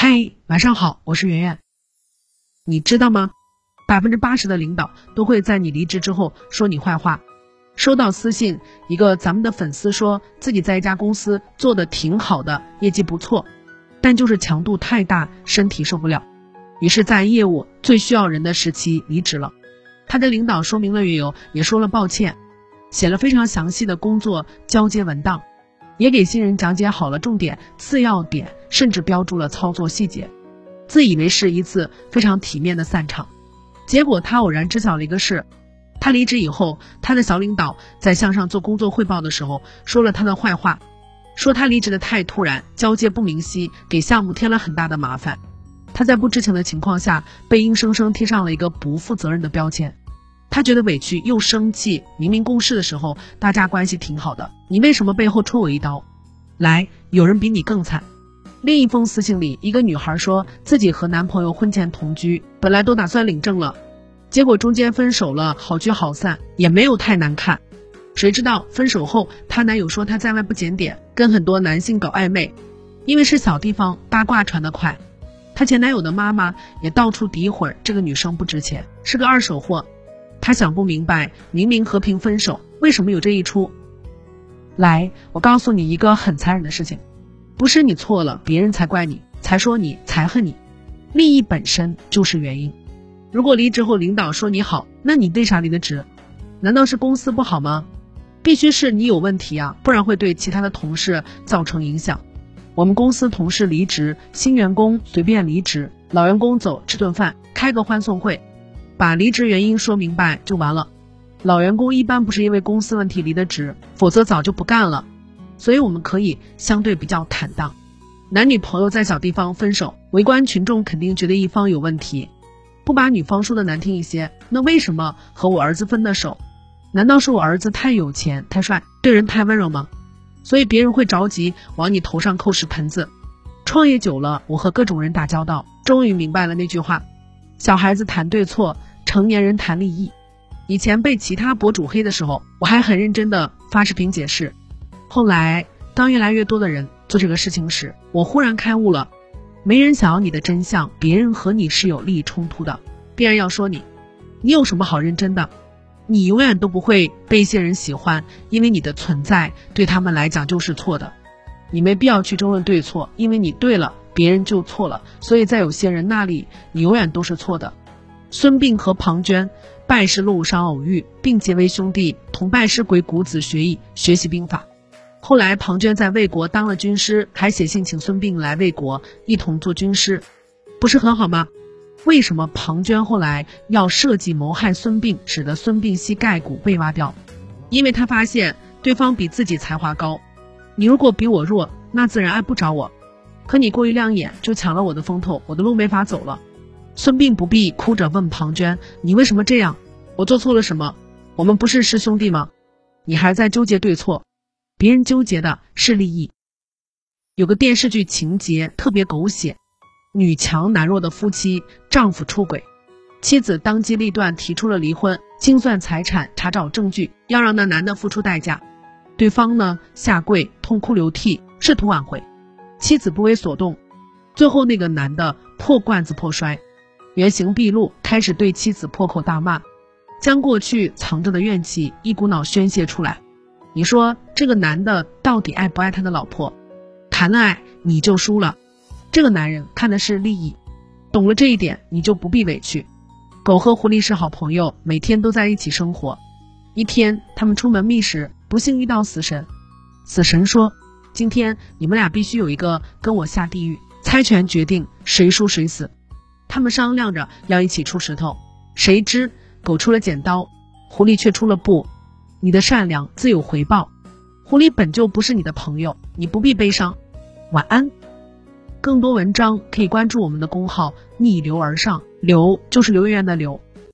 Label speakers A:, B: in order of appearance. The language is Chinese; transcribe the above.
A: 嗨，晚上好，我是圆圆。你知道吗？百分之八十的领导都会在你离职之后说你坏话。收到私信，一个咱们的粉丝说自己在一家公司做的挺好的，业绩不错，但就是强度太大，身体受不了，于是，在业务最需要人的时期离职了。他的领导说明了缘由，也说了抱歉，写了非常详细的工作交接文档。也给新人讲解好了重点、次要点，甚至标注了操作细节，自以为是一次非常体面的散场。结果他偶然知晓了一个事：他离职以后，他的小领导在向上做工作汇报的时候说了他的坏话，说他离职的太突然，交接不明晰，给项目添了很大的麻烦。他在不知情的情况下被硬生生贴上了一个不负责任的标签。他觉得委屈又生气，明明共事的时候大家关系挺好的，你为什么背后戳我一刀？来，有人比你更惨。另一封私信里，一个女孩说自己和男朋友婚前同居，本来都打算领证了，结果中间分手了，好聚好散也没有太难看。谁知道分手后，她男友说她在外不检点，跟很多男性搞暧昧，因为是小地方，八卦传得快。她前男友的妈妈也到处诋毁这个女生不值钱，是个二手货。她想不明白，明明和平分手，为什么有这一出？来，我告诉你一个很残忍的事情，不是你错了，别人才怪你，才说你，才恨你，利益本身就是原因。如果离职后领导说你好，那你为啥离的职？难道是公司不好吗？必须是你有问题啊，不然会对其他的同事造成影响。我们公司同事离职，新员工随便离职，老员工走吃顿饭，开个欢送会。把离职原因说明白就完了。老员工一般不是因为公司问题离的职，否则早就不干了。所以我们可以相对比较坦荡。男女朋友在小地方分手，围观群众肯定觉得一方有问题。不把女方说的难听一些，那为什么和我儿子分的手？难道是我儿子太有钱、太帅，对人太温柔吗？所以别人会着急往你头上扣屎盆子。创业久了，我和各种人打交道，终于明白了那句话：小孩子谈对错。成年人谈利益，以前被其他博主黑的时候，我还很认真的发视频解释。后来，当越来越多的人做这个事情时，我忽然开悟了：没人想要你的真相，别人和你是有利益冲突的，必然要说你。你有什么好认真的？你永远都不会被一些人喜欢，因为你的存在对他们来讲就是错的。你没必要去争论对错，因为你对了，别人就错了。所以在有些人那里，你永远都是错的。孙膑和庞涓拜师路上偶遇，并结为兄弟，同拜师鬼谷子学艺，学习兵法。后来庞涓在魏国当了军师，还写信请孙膑来魏国一同做军师，不是很好吗？为什么庞涓后来要设计谋害孙膑，使得孙膑膝盖骨被挖掉？因为他发现对方比自己才华高，你如果比我弱，那自然爱不着我。可你过于亮眼，就抢了我的风头，我的路没法走了。孙膑不必哭着问庞涓：“你为什么这样？我做错了什么？我们不是师兄弟吗？你还在纠结对错？别人纠结的是利益。”有个电视剧情节特别狗血：女强男弱的夫妻，丈夫出轨，妻子当机立断提出了离婚，清算财产，查找证据，要让那男的付出代价。对方呢下跪痛哭流涕，试图挽回，妻子不为所动。最后那个男的破罐子破摔。原形毕露，开始对妻子破口大骂，将过去藏着的怨气一股脑宣泄出来。你说这个男的到底爱不爱他的老婆？谈了爱你就输了。这个男人看的是利益，懂了这一点，你就不必委屈。狗和狐狸是好朋友，每天都在一起生活。一天，他们出门觅食，不幸遇到死神。死神说：“今天你们俩必须有一个跟我下地狱，猜拳决定谁输谁死。”他们商量着要一起出石头，谁知狗出了剪刀，狐狸却出了布。你的善良自有回报，狐狸本就不是你的朋友，你不必悲伤。晚安。更多文章可以关注我们的公号“逆流而上”，流就是刘媛媛的流。